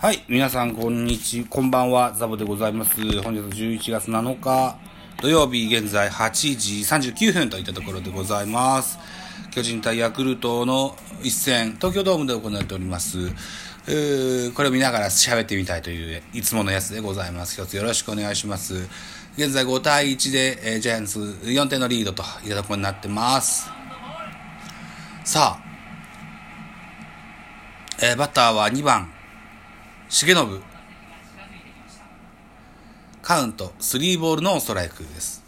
はい、皆さん、こんにち、こんばんは、ザボでございます。本日11月7日、土曜日、現在8時39分といったところでございます。巨人対ヤクルトの一戦、東京ドームで行われております。えーこれを見ながら喋ってみたいという、いつものやつでございます。一つよろしくお願いします。現在5対1で、えージャイアンツ4点のリードといったところになってます。さあ、えーバッターは2番、重信。カウント、3ボールのストライクです。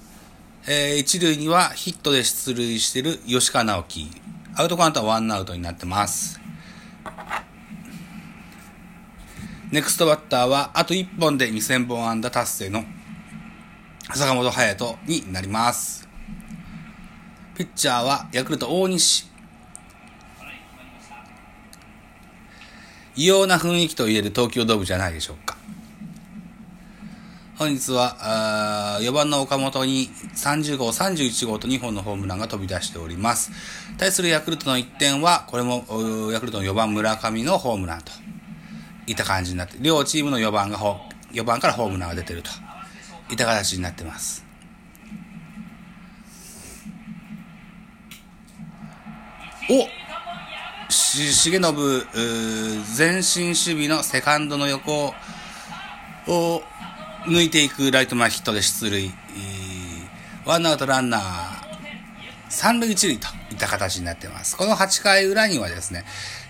えー一塁にはヒットで出塁している吉川直樹。アウトカウントはワンアウトになってます。ネクストバッターはあと1本で2000本安打達成の坂本勇人になります。ピッチャーはヤクルト大西。異様な雰囲気と言える東京ドームじゃないでしょうか。本日は、あ4番の岡本に30号、31号と2本のホームランが飛び出しております。対するヤクルトの1点は、これもヤクルトの4番村上のホームランといった感じになって、両チームの4番が4番からホームランが出てるといった形になってます。お重信、前進守備のセカンドの横を抜いていくライト前ヒットで出塁。ワンアウトランナー、三塁一塁といった形になっています。この8回裏にはですね、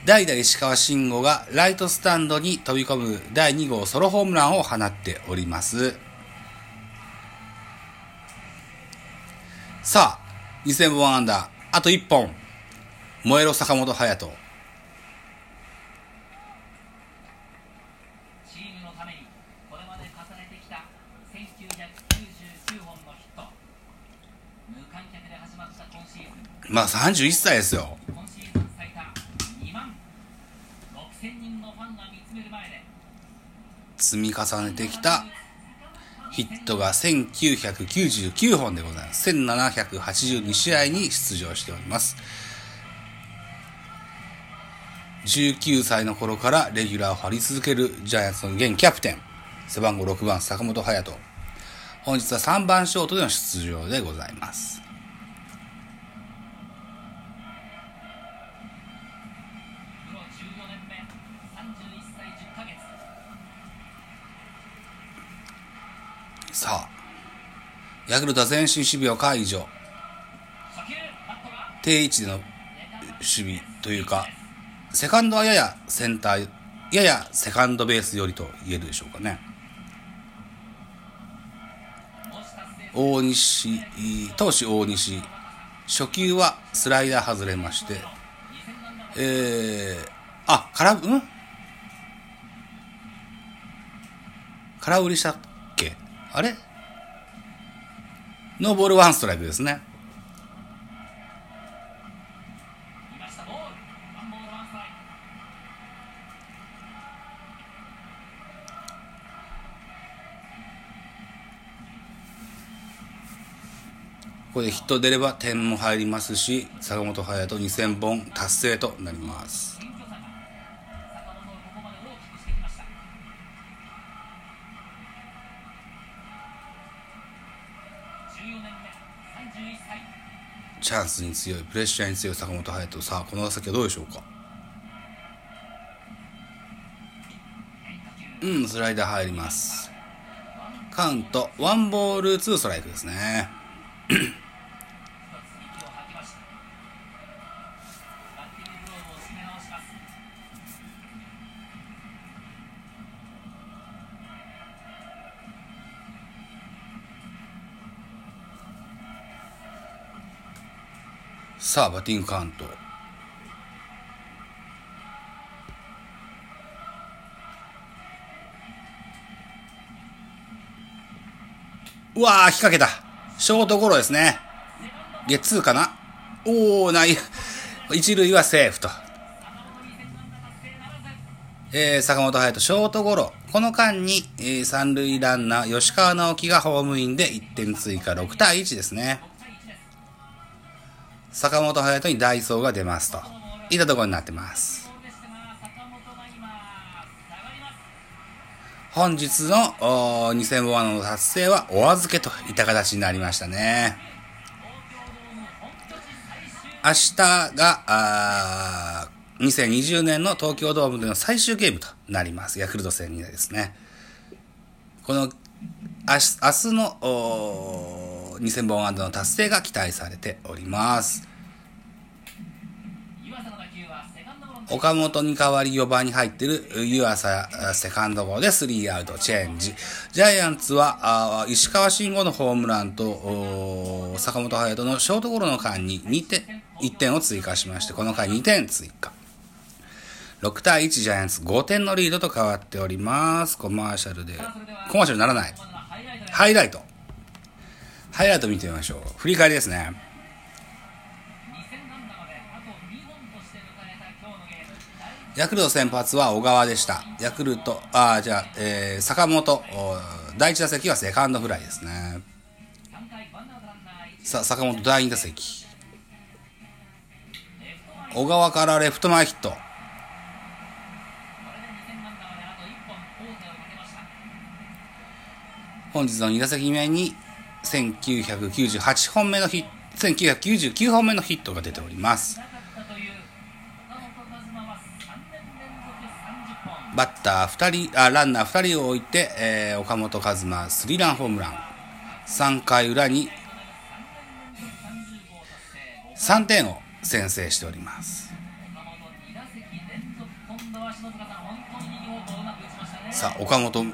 代打石川慎吾がライトスタンドに飛び込む第2号ソロホームランを放っております。さあ、2000本安打、あと1本。燃えろ坂本勇人。チームのためにこれまで重ねてきた1999本のヒット無観客で始まった今シーズンまあ31歳ですよ。今シーズン最多2万6000人のファンが見つめる前で積み重ねてきたヒットが1999本でございます。1782試合に出場しております。19歳の頃からレギュラーを張り続けるジャイアンツの現キャプテン、背番号6番坂本勇人。本日は3番ショートでの出場でございます。さあ、ヤクルトは前進守備を解除。定位置での守備というか、セカンドはややセンター、ややセカンドベース寄りと言えるでしょうかね。大西、投手大西、初球はスライダー外れまして、えー、あ、空、うん？空振りしたっけ？あれ？ノーボールワンストライクですね。ここでヒット出れば点も入りますし、坂本勇人2000本達成となります。チャンスに強い、プレッシャーに強い坂本勇人。さあ、この先はどうでしょうか？うん、スライダー入ります。カウント、ワンボール、ツーストライクですね。さあ、バッティングカウント。うわー、引っ掛けた。ショートゴロですね。ゲッツーかなおー、ない。一塁はセーフと。えー、坂本勇人、ショートゴロ。この間に、えー三塁ランナー、吉川直樹がホームインで1点追加、6対1ですね。坂本勇人にダイソーが出ますと。いったところになってます。本日の2000本の達成はお預けといった形になりましたね。明日が、あ2020年の東京ドームでの最終ゲームとなります。ヤクルト戦にですね。この、明日の2000本安打の達成が期待されております。岡本に代わり4番に入っている湯浅セカンドゴロで3アウトチェンジ。ジャイアンツは石川慎吾のホームランと坂本勇人のショートゴロの間に2点、1点を追加しまして、この回2点追加。6対1ジャイアンツ5点のリードと変わっております。コマーシャルで。コマーシャルならない。ハイライト。ハイライト見てみましょう。振り返りですね。ヤクルト先発は小川でした。ヤクルト、あじゃあ、えー、坂本、第1打席はセカンドフライですね。さあ、坂本第2打席。小川からレフト前ヒット。本日の2打席目に1998本目のヒット、1999本目のヒットが出ております。バッター2人、あランナー2人を置いて、えー、岡本和真スリーランホームラン。3回裏に3点を先制しております。さあ、岡本、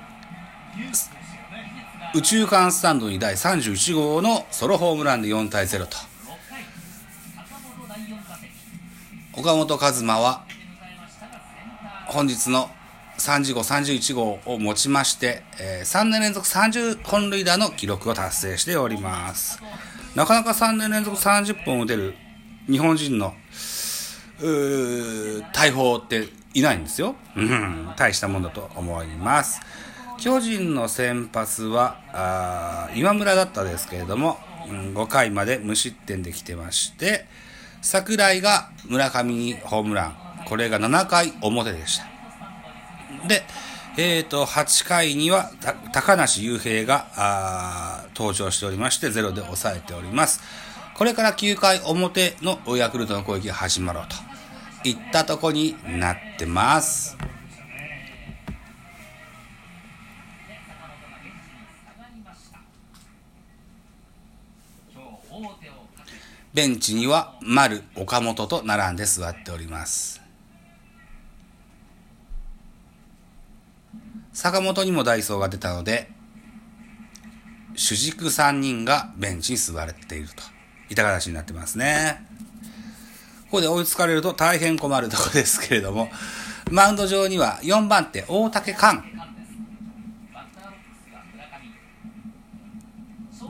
宇宙間スタンドに第31号のソロホームランで4対0と。岡本和真は本日の30号、31号をもちまして、えー、3年連続30本塁打の記録を達成しております。なかなか3年連続30本打てる日本人の、大砲っていないんですよ。大したもんだと思います。巨人の先発は、あ今村だったですけれども、うん、5回まで無失点で来てまして、桜井が村上にホームラン。これが7回表でした。で、えっ、ー、と、8回には、高梨雄平が、登場しておりまして、ゼロで抑えております。これから9回表のヤクルトの攻撃が始まろうといったとこになってます。ベンチには丸、岡本と並んで座っております。坂本にもダイソーが出たので、主軸3人がベンチに座れていると。いた形になってますね。ここで追いつかれると大変困るとこですけれども、マウンド上には4番手、大竹寛。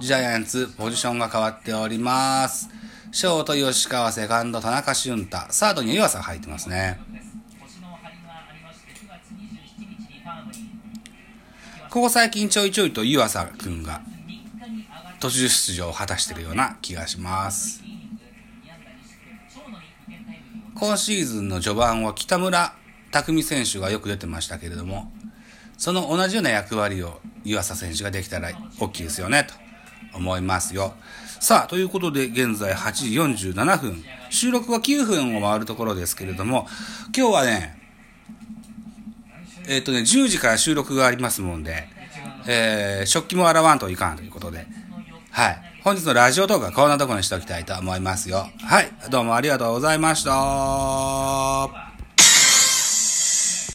ジャイアンツ、ポジションが変わっております。ショート、吉川、セカンド、田中俊太、サードに湯浅が入ってますね。ここ最近ちょいちょいと湯浅くんが途中出場を果たしているような気がします。今シーズンの序盤は北村匠海選手がよく出てましたけれども、その同じような役割を湯浅選手ができたら大きいですよね、と思いますよ。さあ、ということで現在8時47分、収録は9分を回るところですけれども、今日はね、えっ、ー、とね、10時から収録がありますもんで、えー、食器も洗わんといかんということで、はい。本日のラジオトークはこんなところにしておきたいと思いますよ。はい。どうもありがとうございました。